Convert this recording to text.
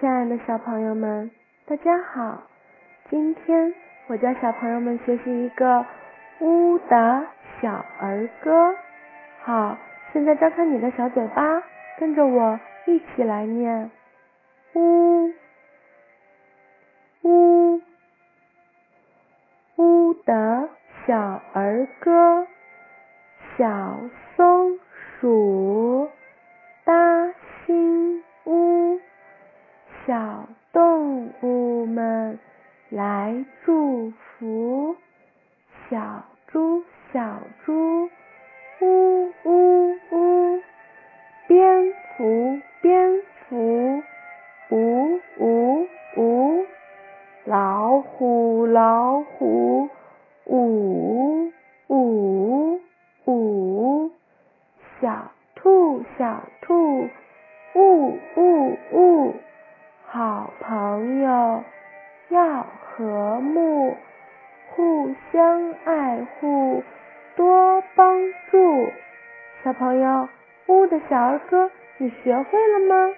亲爱的小朋友们，大家好！今天我教小朋友们学习一个乌的小儿歌。好，现在张开你的小嘴巴，跟着我一起来念：乌乌乌的小儿歌，小松鼠小动物们来祝福，小猪小猪呜呜呜，蝙蝠蝙蝠呜呜呜，老虎老虎呜呜呜，小兔小兔呜呜呜。要和睦，互相爱护，多帮助。小朋友，《呜的小儿歌》你学会了吗？